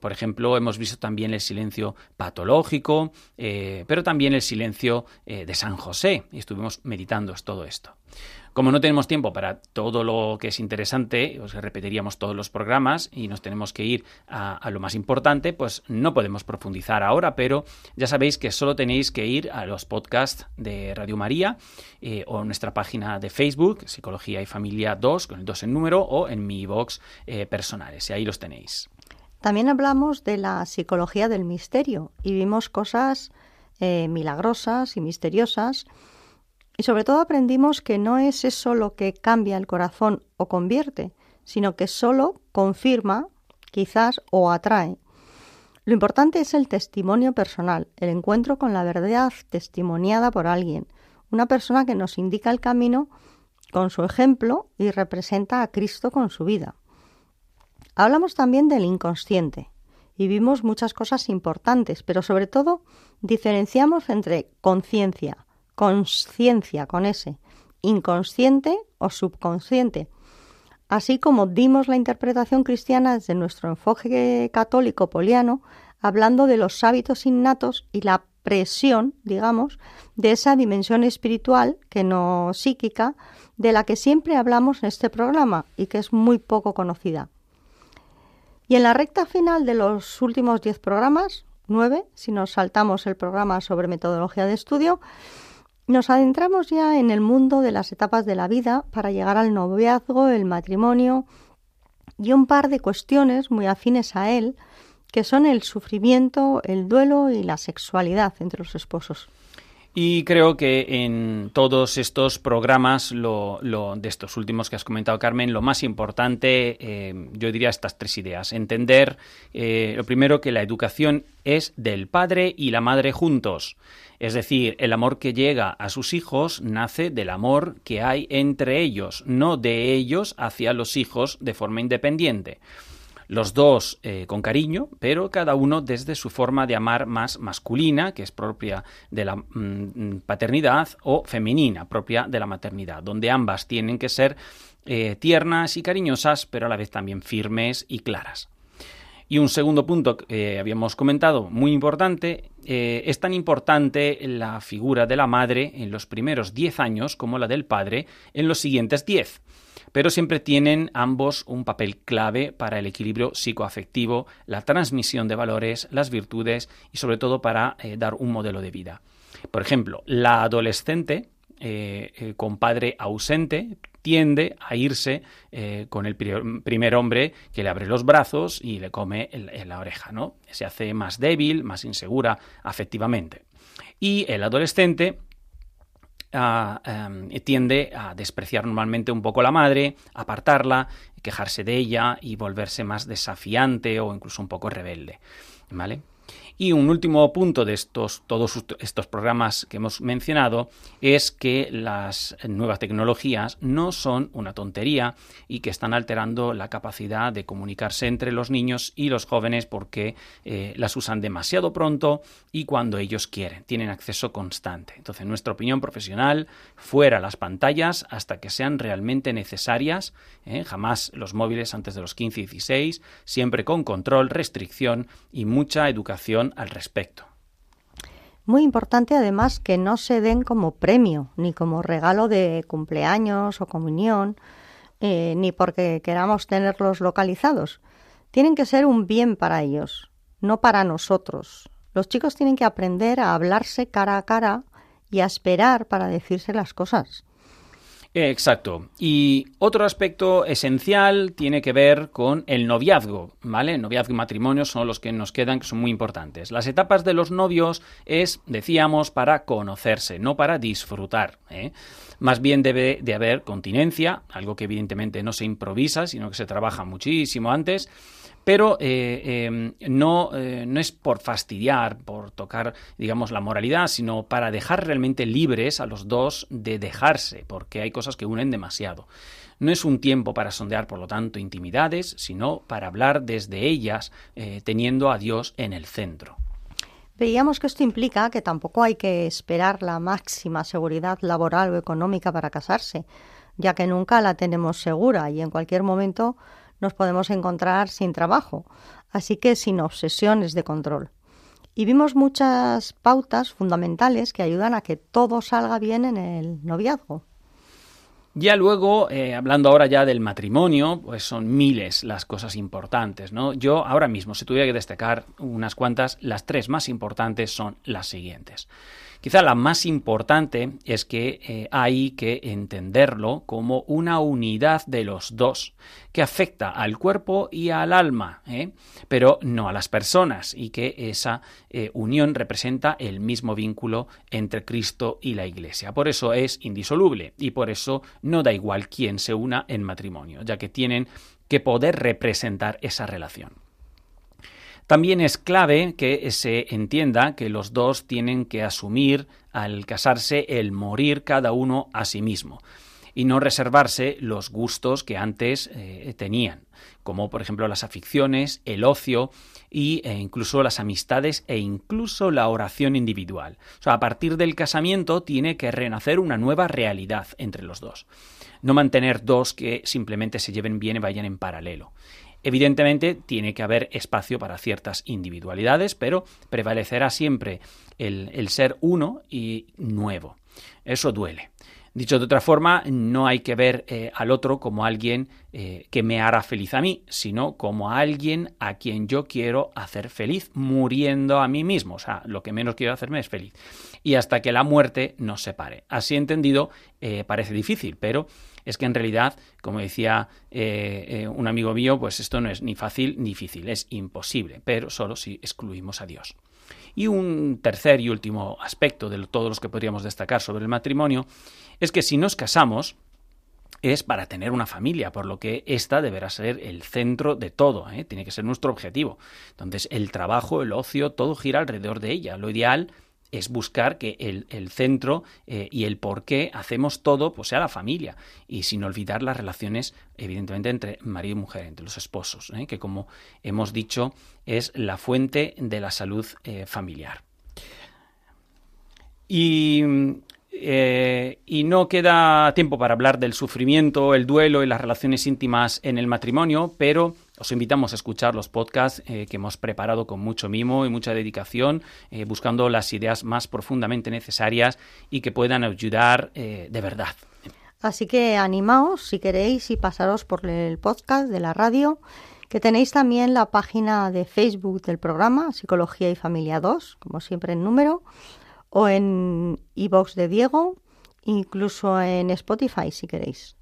[SPEAKER 1] por ejemplo, hemos visto también el silencio patológico, pero también el silencio de San José. Y estuvimos meditando todo esto. Como no tenemos tiempo para todo lo que es interesante, os repetiríamos todos los programas y nos tenemos que ir a, lo más importante, pues no podemos profundizar ahora, pero ya sabéis que solo tenéis que ir a los podcasts de Radio María eh, o nuestra página de Facebook, Psicología y Familia 2, con el 2 en número, o en mi box eh, personales, y ahí los tenéis.
[SPEAKER 2] También hablamos de la psicología del misterio y vimos cosas eh, milagrosas y misteriosas. Y sobre todo aprendimos que no es eso lo que cambia el corazón o convierte, sino que solo confirma, quizás, o atrae. Lo importante es el testimonio personal, el encuentro con la verdad testimoniada por alguien, una persona que nos indica el camino con su ejemplo y representa a Cristo con su vida. Hablamos también del inconsciente y vimos muchas cosas importantes, pero sobre todo diferenciamos entre conciencia, conciencia con ese, inconsciente o subconsciente, así como dimos la interpretación cristiana desde nuestro enfoque católico poliano, hablando de los hábitos innatos y la presión, digamos, de esa dimensión espiritual, que no psíquica, de la que siempre hablamos en este programa y que es muy poco conocida. Y en la recta final de los últimos diez programas, nueve, si nos saltamos el programa sobre metodología de estudio, nos adentramos ya en el mundo de las etapas de la vida para llegar al noviazgo, el matrimonio y un par de cuestiones muy afines a él, que son el sufrimiento, el duelo y la sexualidad entre los esposos.
[SPEAKER 1] Y creo que en todos estos programas, lo, lo, de estos últimos que has comentado, Carmen, lo más importante, eh, yo diría estas tres ideas. Entender, eh, lo primero, que la educación es del padre y la madre juntos. Es decir, el amor que llega a sus hijos nace del amor que hay entre ellos, no de ellos hacia los hijos de forma independiente los dos eh, con cariño, pero cada uno desde su forma de amar más masculina, que es propia de la mm, paternidad, o femenina, propia de la maternidad, donde ambas tienen que ser eh, tiernas y cariñosas, pero a la vez también firmes y claras. Y un segundo punto que habíamos comentado, muy importante, eh, es tan importante la figura de la madre en los primeros 10 años como la del padre en los siguientes 10 pero siempre tienen ambos un papel clave para el equilibrio psicoafectivo, la transmisión de valores, las virtudes y sobre todo para eh, dar un modelo de vida. Por ejemplo, la adolescente eh, eh, con padre ausente tiende a irse con el primer hombre que le abre los brazos y le come en la oreja, ¿no? Se hace más débil, más insegura afectivamente. Y el adolescente Em, tiende a despreciar normalmente un poco a la madre, apartarla, quejarse de ella y volverse más desafiante o incluso un poco rebelde. ¿Vale? Y un último punto de estos, todos estos programas que hemos mencionado es que las nuevas tecnologías no son una tontería y que están alterando la capacidad de comunicarse entre los niños y los jóvenes porque eh, las usan demasiado pronto y cuando ellos quieren, tienen acceso constante. Entonces, nuestra opinión profesional, fuera las pantallas hasta que sean realmente necesarias, ¿eh? jamás los móviles antes de los 15 y 16, siempre con control, restricción y mucha educación al respecto.
[SPEAKER 2] Muy importante además que no se den como premio, ni como regalo de cumpleaños o comunión, eh, ni porque queramos tenerlos localizados. Tienen que ser un bien para ellos, no para nosotros. Los chicos tienen que aprender a hablarse cara a cara y a esperar para decirse las cosas.
[SPEAKER 1] Exacto. Y otro aspecto esencial tiene que ver con el noviazgo, ¿vale? noviazgo y matrimonio son los que nos quedan, que son muy importantes. Las etapas de los novios es, decíamos, para conocerse, no para disfrutar. ¿eh? Más bien debe de haber continencia, algo que evidentemente no se improvisa, sino que se trabaja muchísimo antes pero eh, em, no, eh, no es por fastidiar, por tocar, digamos, la moralidad, sino para dejar realmente libres a los dos de dejarse, porque hay cosas que unen demasiado. No es un tiempo para sondear, por lo tanto, intimidades, sino para hablar desde ellas, eh, teniendo a Dios en el centro.
[SPEAKER 2] Veíamos que esto implica que tampoco hay que esperar la máxima seguridad laboral o económica para casarse, ya que nunca la tenemos segura y en cualquier momento nos podemos encontrar sin trabajo, así que sin obsesiones de control. Y vimos muchas pautas fundamentales que ayudan a que todo salga bien en el noviazgo.
[SPEAKER 1] Ya luego, eh, hablando ahora ya del matrimonio, pues son miles las cosas importantes, ¿no? Yo ahora mismo, si tuviera que destacar unas cuantas, las tres más importantes son las siguientes. Quizá la más importante es que eh, hay que entenderlo como una unidad de los dos, que afecta al cuerpo y al alma, ¿eh? pero no a las personas, y que esa eh, unión representa el mismo vínculo entre Cristo y la Iglesia. Por eso es indisoluble y por eso no da igual quién se una en matrimonio, ya que tienen que poder representar esa relación. También es clave que se entienda que los dos tienen que asumir al casarse el morir cada uno a sí mismo y no reservarse los gustos que antes eh, tenían, como por ejemplo las aficiones, el ocio y, e incluso las amistades e incluso la oración individual. O sea, a partir del casamiento tiene que renacer una nueva realidad entre los dos. No mantener dos que simplemente se lleven bien y vayan en paralelo. Evidentemente tiene que haber espacio para ciertas individualidades, pero prevalecerá siempre el, ser uno y nuevo. Eso duele. Dicho de otra forma, no hay que ver eh, al otro como alguien eh, que me hará feliz a mí, sino como alguien a quien yo quiero hacer feliz, muriendo a mí mismo. O sea, lo que menos quiero hacerme es feliz. Y hasta que la muerte nos separe. Así entendido, eh, parece difícil, pero es que en realidad, como decía eh, eh, un amigo mío, pues esto no es ni fácil ni difícil, es imposible, pero solo si excluimos a Dios. Y un tercer y último aspecto de todos los que podríamos destacar sobre el matrimonio es que si nos casamos, es para tener una familia, por lo que esta deberá ser el centro de todo, ¿eh? tiene que ser nuestro objetivo. Entonces, el trabajo, el ocio, todo gira alrededor de ella. Lo ideal es buscar que el, centro eh, y el por qué hacemos todo pues sea la familia y sin olvidar las relaciones evidentemente entre marido y mujer, entre los esposos, ¿eh? que como hemos dicho es la fuente de la salud eh, familiar. Y y no queda tiempo para hablar del sufrimiento, el duelo y las relaciones íntimas en el matrimonio, pero os invitamos a escuchar los podcasts eh, que hemos preparado con mucho mimo y mucha dedicación, eh, buscando las ideas más profundamente necesarias y que puedan ayudar de verdad.
[SPEAKER 2] Así que animaos si queréis y pasaros por el podcast de la radio, que tenéis también la página de Facebook del programa Psicología y Familia 2, como siempre en número o en iBox de Diego, incluso en Spotify si queréis.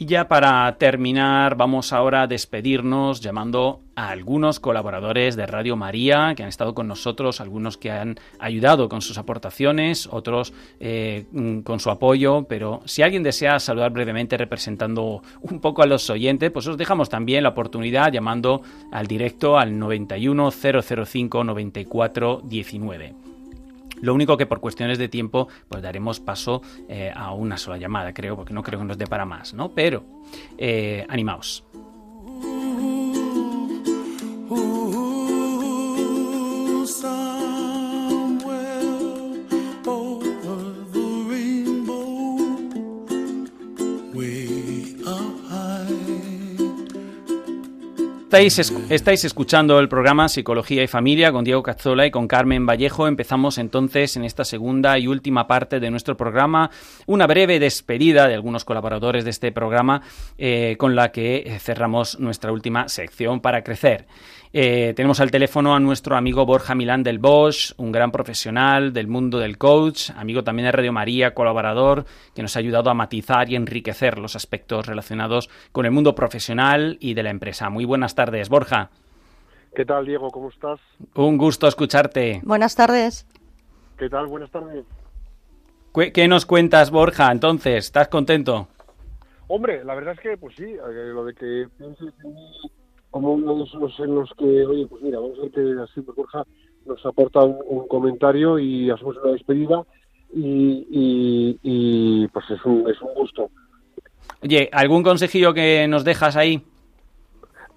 [SPEAKER 1] Y ya para terminar, vamos ahora a despedirnos llamando a algunos colaboradores de Radio María que han estado con nosotros, algunos que han ayudado con sus aportaciones, otros eh, mm, con su apoyo, pero si alguien desea saludar brevemente representando un poco a los oyentes, pues os dejamos también la oportunidad llamando al directo al 91 005 94 19. Lo único que por cuestiones de tiempo, pues daremos paso eh, a una sola llamada, creo, porque no creo que nos dé para más, ¿no? Pero, eh, animaos. Estáis, escuchando el programa Psicología y Familia con Diego Cazzola y con Carmen Vallejo. Empezamos entonces en esta segunda y última parte de nuestro programa una breve despedida de algunos colaboradores de este programa eh, con la que cerramos nuestra última sección para crecer. Eh, tenemos al teléfono a nuestro amigo Borja Milán del Bosch, un gran profesional del mundo del coach, amigo también de Radio María, colaborador, que nos ha ayudado a matizar y enriquecer los aspectos relacionados con el mundo profesional y de la empresa. Muy buenas tardes, Borja.
[SPEAKER 4] ¿Qué tal, Diego? ¿Cómo estás?
[SPEAKER 1] Un gusto escucharte.
[SPEAKER 2] Buenas tardes.
[SPEAKER 4] ¿Qué tal? Buenas tardes.
[SPEAKER 1] ¿Qué nos cuentas, Borja? Entonces, ¿estás contento?
[SPEAKER 4] Hombre, la verdad es que, pues sí, eh, lo de que como uno de esos en los que, oye, pues mira, vamos a ver que así Borja nos aporta un, comentario y hacemos una despedida y, y, pues es un, es un gusto.
[SPEAKER 1] Oye, ¿algún consejillo que nos dejas ahí?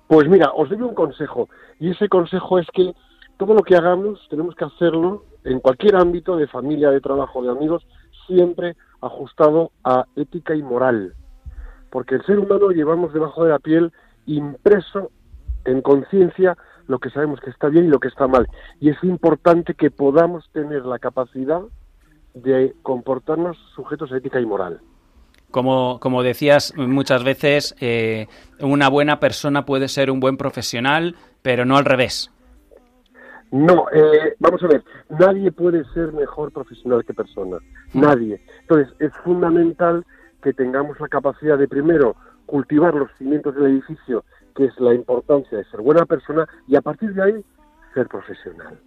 [SPEAKER 4] Pues mira, os doy un consejo y ese consejo es que todo lo que hagamos tenemos que hacerlo en cualquier ámbito de familia, de trabajo, de amigos, siempre ajustado a ética y moral. Porque el ser humano llevamos debajo de la piel impreso en conciencia lo que sabemos que está bien y lo que está mal. Y es importante que podamos tener la capacidad de comportarnos sujetos a ética y moral.
[SPEAKER 1] como, como decías muchas veces, eh, una buena persona puede ser un buen profesional, pero no al revés.
[SPEAKER 4] No, eh, vamos a ver, nadie puede ser mejor profesional que persona, nadie. Entonces, es fundamental que tengamos la capacidad de, primero, cultivar los cimientos del edificio, que es la importancia de ser buena persona, y a partir de ahí, ser profesional.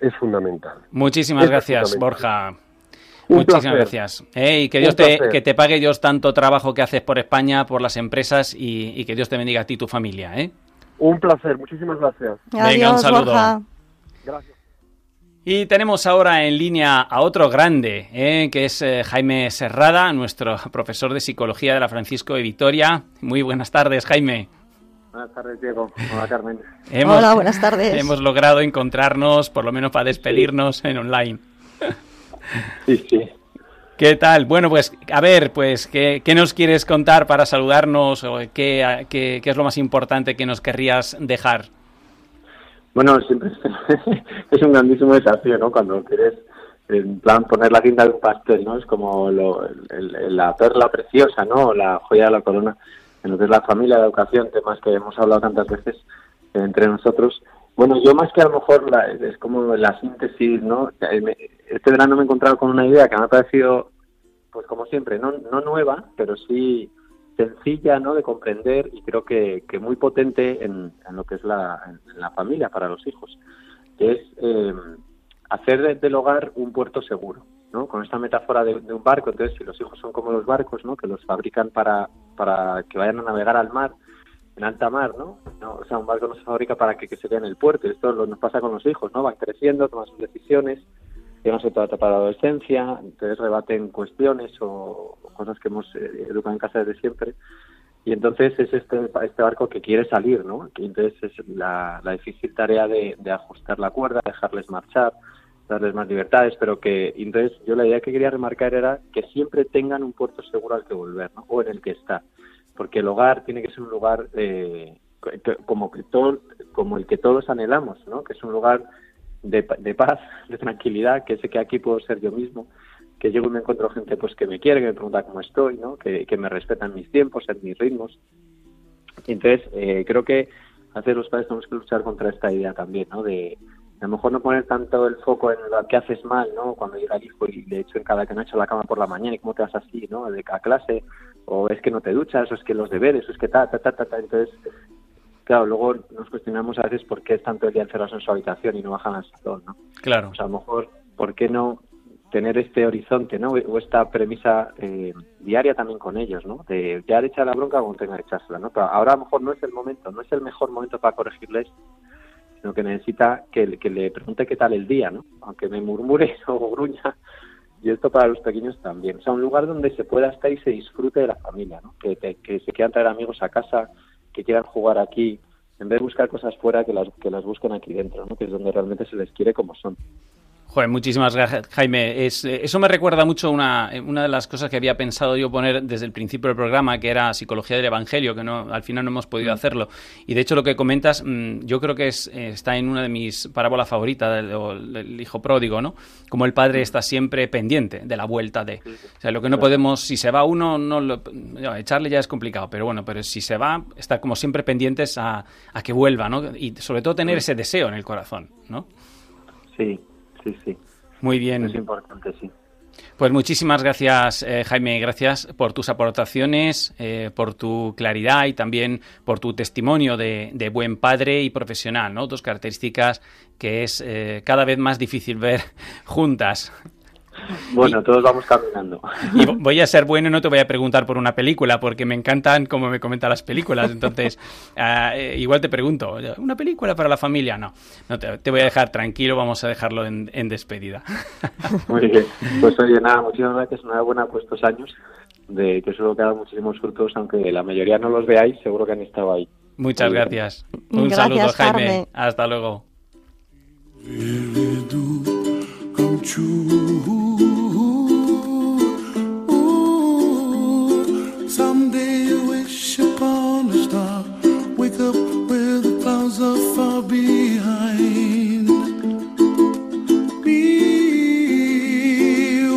[SPEAKER 4] Es fundamental.
[SPEAKER 1] Muchísimas
[SPEAKER 4] Es
[SPEAKER 1] gracias,
[SPEAKER 4] fundamental.
[SPEAKER 1] Borja.
[SPEAKER 4] Un
[SPEAKER 1] Muchísimas
[SPEAKER 4] placer.
[SPEAKER 1] gracias. Eh, y que Dios te, que te pague Dios tanto trabajo que haces por España, por las empresas y, y que Dios te bendiga a ti y tu familia. ¿eh?
[SPEAKER 4] Un placer, muchísimas gracias.
[SPEAKER 1] Venga, un saludo.
[SPEAKER 2] Borja.
[SPEAKER 4] Gracias.
[SPEAKER 1] Y tenemos ahora en línea a otro grande, ¿eh? que es eh, Jaime Serrada, nuestro profesor de psicología de la Francisco de Vitoria. Muy buenas tardes, Jaime.
[SPEAKER 5] Buenas tardes, Diego. Hola, Carmen.
[SPEAKER 1] Hemos,
[SPEAKER 2] Hola, buenas tardes.
[SPEAKER 1] Hemos logrado encontrarnos, por lo menos para despedirnos en online.
[SPEAKER 5] Sí, sí.
[SPEAKER 1] ¿Qué tal? Bueno, pues a ver, pues ¿qué, qué nos quieres contar para saludarnos o qué, qué- qué es lo más importante que nos querrías dejar?
[SPEAKER 5] Bueno, siempre es, un grandísimo desafío, ¿no? Cuando quieres, en plan, poner la guinda de un pastel, ¿no? Es como lo- el- el- la perla preciosa, ¿no? La joya de la corona en lo que es la familia, la educación, temas que hemos hablado tantas veces entre nosotros. Bueno, yo más que a lo mejor la- es como la síntesis, ¿no? Eh, Este verano me he encontrado con una idea que me ha parecido, pues como siempre, no, no nueva, pero sí sencilla, ¿no? De comprender y creo que, que muy potente en, en lo que es la, en la familia para los hijos, que es eh, hacer de- del hogar un puerto seguro, ¿no? Con esta metáfora de, de un barco, entonces si los hijos son como los barcos, ¿no? Que los fabrican para, para que vayan a navegar al mar, en alta mar, ¿no? No, O sea, un barco no se fabrica para que, que se quede en el puerto. Esto lo, nos pasa con los hijos, ¿no? Van creciendo, toman sus decisiones, llegan a su etapa de adolescencia, entonces rebaten cuestiones o, cosas que hemos eh, educado en casa desde siempre. Y entonces es este, este barco que quiere salir, ¿no? Que entonces es la, la difícil tarea de, de ajustar la cuerda, dejarles marchar, darles más libertades, pero que entonces yo la idea que quería remarcar era que siempre tengan un puerto seguro al que volver, ¿no? O en el que estar, porque el hogar tiene que ser un lugar eh, como que todo, como el que todos anhelamos, ¿no? Que es un lugar de, de paz, de tranquilidad, que sé que aquí puedo ser yo mismo, que llego y me encuentro gente pues que me quiere, que me pregunta cómo estoy, ¿no? Que, que me respetan mis tiempos, en mis ritmos. Entonces eh, creo que hacer los padres tenemos que luchar contra esta idea también, ¿no? De, a lo mejor no poner tanto el foco en lo que haces mal, ¿no? Cuando llega el hijo y le echo en cada que no ha hecho la cama por la mañana y cómo te vas así, ¿no? De cada clase, o es que no te duchas, o es que los deberes, o es que ta, ta, ta, ta, ta. Entonces, claro, luego nos cuestionamos a veces por qué están todo el día encerrados en su habitación y no bajan al salón, ¿no?
[SPEAKER 1] Claro.
[SPEAKER 5] Pues a lo mejor, ¿por qué no tener este horizonte, ¿no? O esta premisa eh, diaria también con ellos, ¿no? De ya le echa la bronca cuando tenga que echársela, ¿no? Pero ahora a lo mejor no es el momento, no es el mejor momento para corregirles, sino que necesita que, le pregunte qué tal el día, ¿no? Aunque me murmure o gruña. Y esto para los pequeños también. O sea, un lugar donde se pueda estar y se disfrute de la familia, ¿no? Que, que se quieran traer amigos a casa, que quieran jugar aquí, en vez de buscar cosas fuera, que las, que las busquen aquí dentro, ¿no? Que es donde realmente se les quiere como son.
[SPEAKER 1] Joder, muchísimas gracias, Jaime. Es, eso me recuerda mucho una, una de las cosas que había pensado yo poner desde el principio del programa, que era psicología del evangelio, que no, al final no hemos podido hacerlo. Y de hecho lo que comentas, mm, yo creo que es, eh, está en una de mis parábolas favoritas, del, hijo pródigo, ¿no? Como el padre está siempre pendiente de la vuelta de. O sea, lo que no podemos, si se va uno, no lo, no, echarle ya es complicado, pero bueno, pero si se va, estar como siempre pendientes a, a que vuelva, ¿no? Y sobre todo tener ese deseo en el corazón, ¿no?
[SPEAKER 5] Sí, sí, sí.
[SPEAKER 1] Muy bien.
[SPEAKER 5] Es importante, sí.
[SPEAKER 1] Pues muchísimas gracias, eh, Jaime. Gracias por tus aportaciones, eh, por tu claridad y también por tu testimonio de, de buen padre y profesional, ¿no? Dos características que es eh, cada vez más difícil ver juntas.
[SPEAKER 5] Bueno, todos vamos caminando.
[SPEAKER 1] Y vo- voy a ser bueno y no te voy a preguntar por una película, porque me encantan como me comentan las películas. Entonces, eh, igual te pregunto, ¿una película para la familia? No, no te, te voy a dejar tranquilo, vamos a dejarlo en, en despedida.
[SPEAKER 5] Muy bien. Pues oye, nada, muchísimas gracias. Enhorabuena por estos años, de que seguro que ha dado muchísimos frutos, aunque la mayoría no los veáis, seguro que han estado ahí.
[SPEAKER 1] Muchas
[SPEAKER 5] Muy bien.
[SPEAKER 1] gracias. Un
[SPEAKER 2] Gracias,
[SPEAKER 1] saludo, Jaime.
[SPEAKER 2] Carmen.
[SPEAKER 1] Hasta luego.
[SPEAKER 6] true. Ooh, someday you wish upon a star, wake up where the clouds are far behind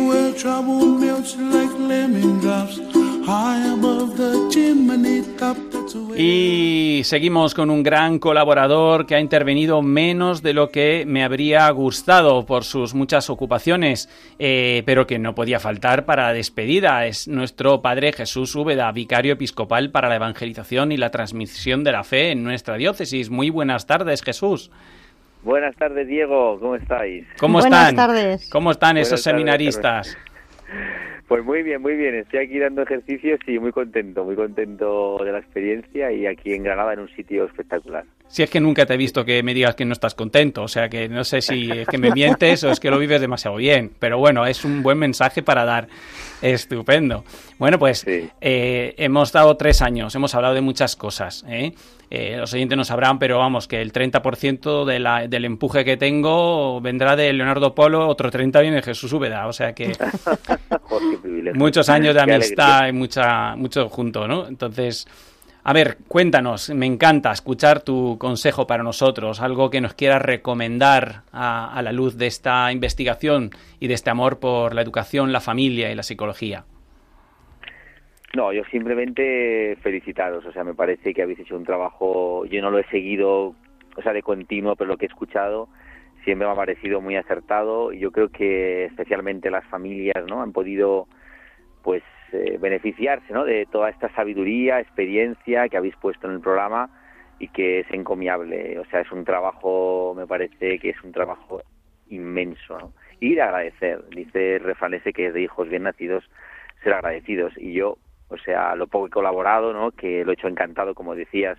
[SPEAKER 6] where trouble melts like lemon drops high above the chimney top.
[SPEAKER 1] Hoy seguimos con un gran colaborador que ha intervenido menos de lo que me habría gustado por sus muchas ocupaciones, eh, pero que no podía faltar para la despedida. Es nuestro Padre Jesús Úbeda, vicario episcopal para la evangelización y la transmisión de la fe en nuestra diócesis. Muy buenas tardes, Jesús.
[SPEAKER 7] Buenas tardes, Diego. ¿Cómo estáis?
[SPEAKER 1] ¿Cómo
[SPEAKER 2] Buenas
[SPEAKER 1] están?
[SPEAKER 2] tardes.
[SPEAKER 1] ¿Cómo están
[SPEAKER 7] Buenas
[SPEAKER 1] esos
[SPEAKER 7] tardes,
[SPEAKER 1] seminaristas?
[SPEAKER 7] Pues muy bien, muy bien. Estoy aquí dando ejercicios y muy contento, muy contento de la experiencia y aquí en Granada en un sitio espectacular.
[SPEAKER 1] Si es que nunca te he visto que me digas que no estás contento, o sea que no sé si es que me mientes o es que lo vives demasiado bien, pero bueno, es un buen mensaje para dar. Estupendo. Bueno, pues
[SPEAKER 7] Sí.
[SPEAKER 1] eh, hemos dado tres años, hemos hablado de muchas cosas. ¿eh? Eh, los oyentes no sabrán, pero vamos, que el 30% de la- del empuje que tengo vendrá de Leonardo Polo, otro 30% viene de Jesús Úbeda, o sea que
[SPEAKER 7] Joder,
[SPEAKER 1] muchos años de amistad y mucha, mucho junto, ¿no? Entonces, a ver, cuéntanos, me encanta escuchar tu consejo para nosotros, algo que nos quieras recomendar a, a la luz de esta investigación y de este amor por la educación, la familia y la psicología.
[SPEAKER 7] No, yo simplemente felicitaros. O sea, me parece que habéis hecho un trabajo. Yo no lo he seguido, o sea, de continuo, pero lo que he escuchado siempre me ha parecido muy acertado. Y yo creo que especialmente las familias, ¿no? Han podido, pues, eh, beneficiarse, ¿no? De toda esta sabiduría, experiencia que habéis puesto en el programa y que es encomiable. O sea, es un trabajo, me parece que es un trabajo inmenso, ¿no? Y de agradecer. Dice el refrán ese que es de hijos bien nacidos ser agradecidos. Y yo, o sea, lo poco he colaborado, ¿no? Que lo he hecho encantado, como decías.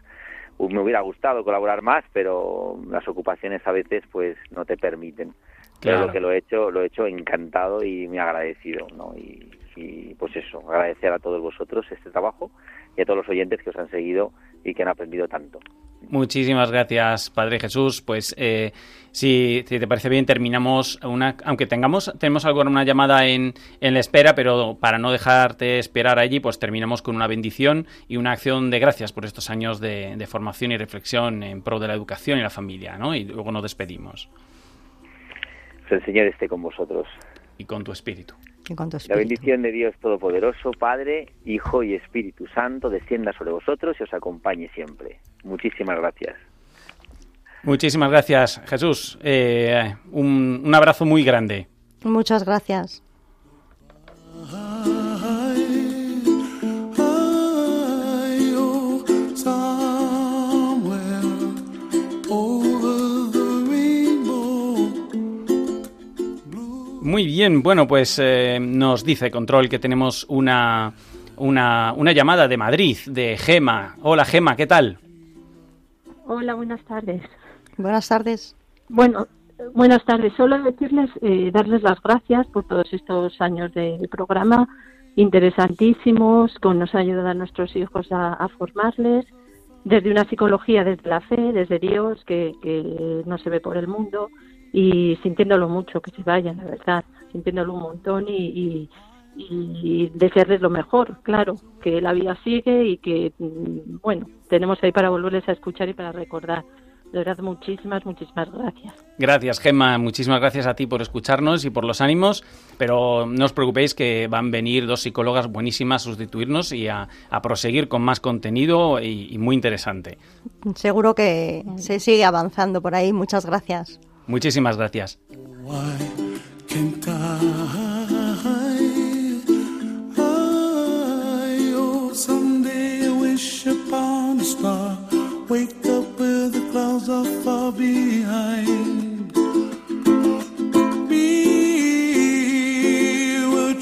[SPEAKER 7] Me hubiera gustado colaborar más, pero las ocupaciones a veces, pues, no te permiten. Pero
[SPEAKER 1] Claro.
[SPEAKER 7] lo que lo he hecho, lo he hecho encantado y muy agradecido, ¿no? Y, y, pues eso, agradecer a todos vosotros este trabajo y a todos los oyentes que os han seguido y que han aprendido tanto.
[SPEAKER 1] Muchísimas gracias, Padre Jesús. Pues eh, si, si te parece bien, terminamos una, aunque tengamos tenemos alguna una llamada en, en la espera, pero para no dejarte esperar allí, pues terminamos con una bendición y una acción de gracias por estos años de, de formación y reflexión en pro de la educación y la familia, ¿no? Y luego nos despedimos
[SPEAKER 7] Que el Señor esté con vosotros.
[SPEAKER 1] y con tu espíritu.
[SPEAKER 2] Y con tu
[SPEAKER 7] La bendición de Dios Todopoderoso, Padre, Hijo y Espíritu Santo, descienda sobre vosotros y os acompañe siempre. Muchísimas gracias.
[SPEAKER 1] Muchísimas gracias, Jesús. Eh, un, un abrazo muy grande.
[SPEAKER 2] Muchas gracias.
[SPEAKER 1] Muy bien, bueno, pues eh, nos dice Control que tenemos una, una, una llamada de Madrid, de Gema. Hola Gema, ¿qué tal?
[SPEAKER 8] Hola, buenas tardes.
[SPEAKER 2] Buenas tardes.
[SPEAKER 8] Bueno, buenas tardes. Solo decirles, eh, darles las gracias por todos estos años del programa, interesantísimos, con nos ha ayudado a nuestros hijos a, a formarles, desde una psicología, desde la fe, desde Dios, que, que no se ve por el mundo, y sintiéndolo mucho, que se vayan, la verdad, sintiéndolo un montón y, y, y desearles lo mejor, claro, que la vida sigue y que, mm, bueno, tenemos ahí para volverles a escuchar y para recordar. De verdad, muchísimas, muchísimas gracias.
[SPEAKER 1] Gracias Gema, muchísimas gracias a ti por escucharnos y por los ánimos, pero no os preocupéis que van a venir dos psicólogas buenísimas a sustituirnos y a, a proseguir con más contenido y, y muy interesante.
[SPEAKER 2] Seguro que se sigue avanzando por ahí. Muchas gracias.
[SPEAKER 1] Muchísimas gracias.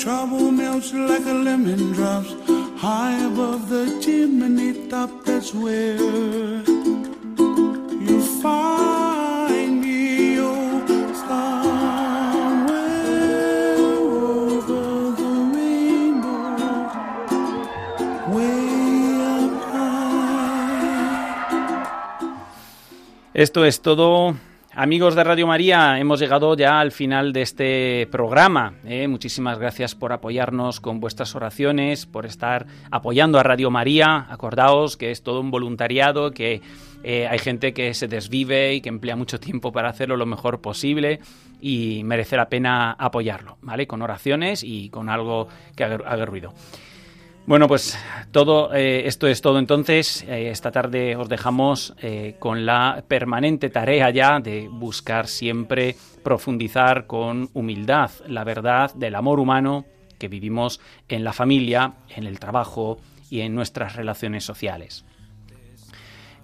[SPEAKER 6] trouble melts like a lemon drops high above the chimney top. That's where.
[SPEAKER 1] Esto es todo. Amigos de Radio María, hemos llegado ya al final de este programa. ¿eh? Muchísimas gracias por apoyarnos con vuestras oraciones, por estar apoyando a Radio María. Acordaos que es todo un voluntariado, que eh, hay gente que se desvive y que emplea mucho tiempo para hacerlo lo mejor posible y merece la pena apoyarlo, ¿vale? Con oraciones y con algo que haga, haga ruido. Bueno, pues todo eh, esto es todo entonces. Eh, esta tarde os dejamos eh, con la permanente tarea ya de buscar siempre profundizar con humildad la verdad del amor humano que vivimos en la familia, en el trabajo y en nuestras relaciones sociales.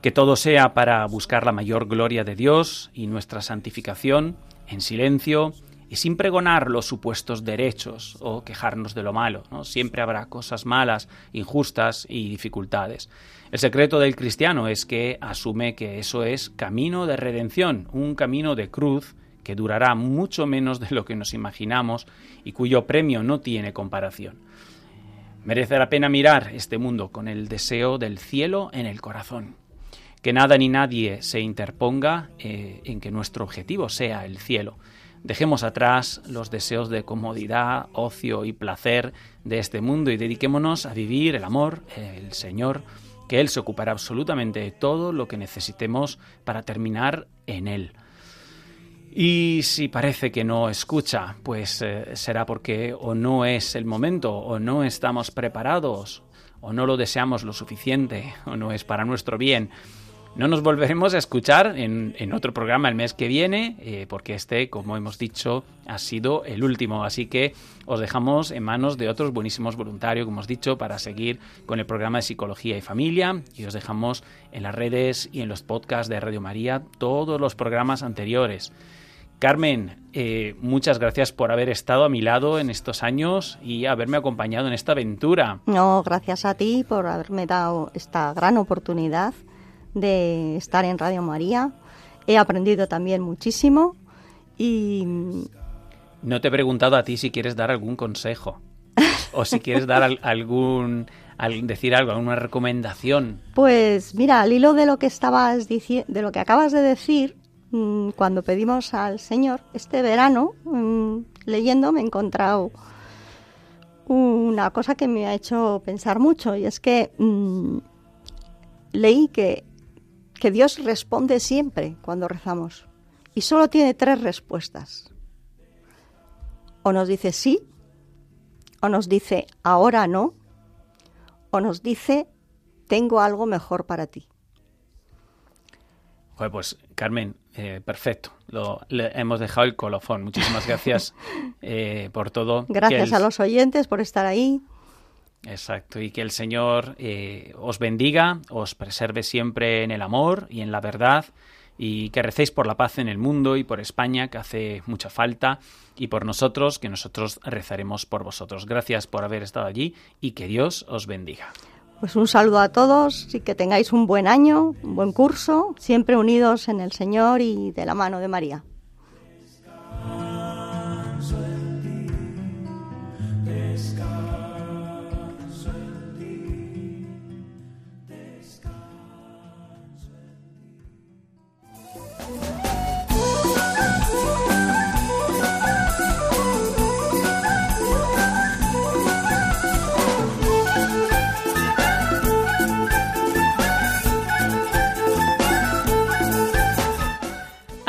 [SPEAKER 1] Que todo sea para buscar la mayor gloria de Dios y nuestra santificación en silencio y sin pregonar los supuestos derechos o quejarnos de lo malo. Siempre habrá cosas malas, injustas y dificultades. El secreto del cristiano es que asume que eso es camino de redención, un camino de cruz que durará mucho menos de lo que nos imaginamos y cuyo premio no tiene comparación. Merece la pena mirar este mundo con el deseo del cielo en el corazón. Que nada ni nadie se interponga eh, en que nuestro objetivo sea el cielo Dejemos atrás los deseos de comodidad, ocio y placer de este mundo y dediquémonos a vivir el amor, el Señor, que Él se ocupará absolutamente de todo lo que necesitemos para terminar en Él. Y si parece que no escucha, pues eh, será porque o no es el momento, o no estamos preparados, o no lo deseamos lo suficiente, o no es para nuestro bien. No nos volveremos a escuchar en, otro programa el mes que viene, eh, porque este, como hemos dicho, ha sido el último. Así que os dejamos en manos de otros buenísimos voluntarios, como hemos dicho, para seguir con el programa de Psicología y Familia. Y os dejamos en las redes y en los podcasts de Radio María todos los programas anteriores. Carmen, eh, muchas gracias por haber estado a mi lado en estos años y haberme acompañado en esta aventura.
[SPEAKER 2] No, gracias a ti por haberme dado esta gran oportunidad de estar en Radio María. He aprendido también muchísimo y...
[SPEAKER 1] No te he preguntado a ti si quieres dar algún consejo o si quieres dar algún decir algo, alguna recomendación.
[SPEAKER 2] Pues mira, al hilo de lo que estabas diciendo, de lo que acabas de decir, mm, cuando pedimos al Señor este verano, mm, leyendo me he encontrado una cosa que me ha hecho pensar mucho y es que mm, leí que que Dios responde siempre cuando rezamos y solo tiene tres respuestas. O nos dice sí, o nos dice ahora no, o nos dice tengo algo mejor para ti.
[SPEAKER 1] pues Carmen, eh, perfecto. Lo, hemos dejado el colofón. Muchísimas gracias eh, por todo.
[SPEAKER 2] Gracias a los oyentes por estar ahí.
[SPEAKER 1] Exacto, y que el Señor eh, os bendiga, os preserve siempre en el amor y en la verdad, y que recéis por la paz en el mundo y por España, que hace mucha falta, y por nosotros, que nosotros rezaremos por vosotros. Gracias por haber estado allí y que Dios os bendiga.
[SPEAKER 2] Pues un saludo a todos y que tengáis un buen año, un buen curso, siempre unidos en el Señor y de la mano de María.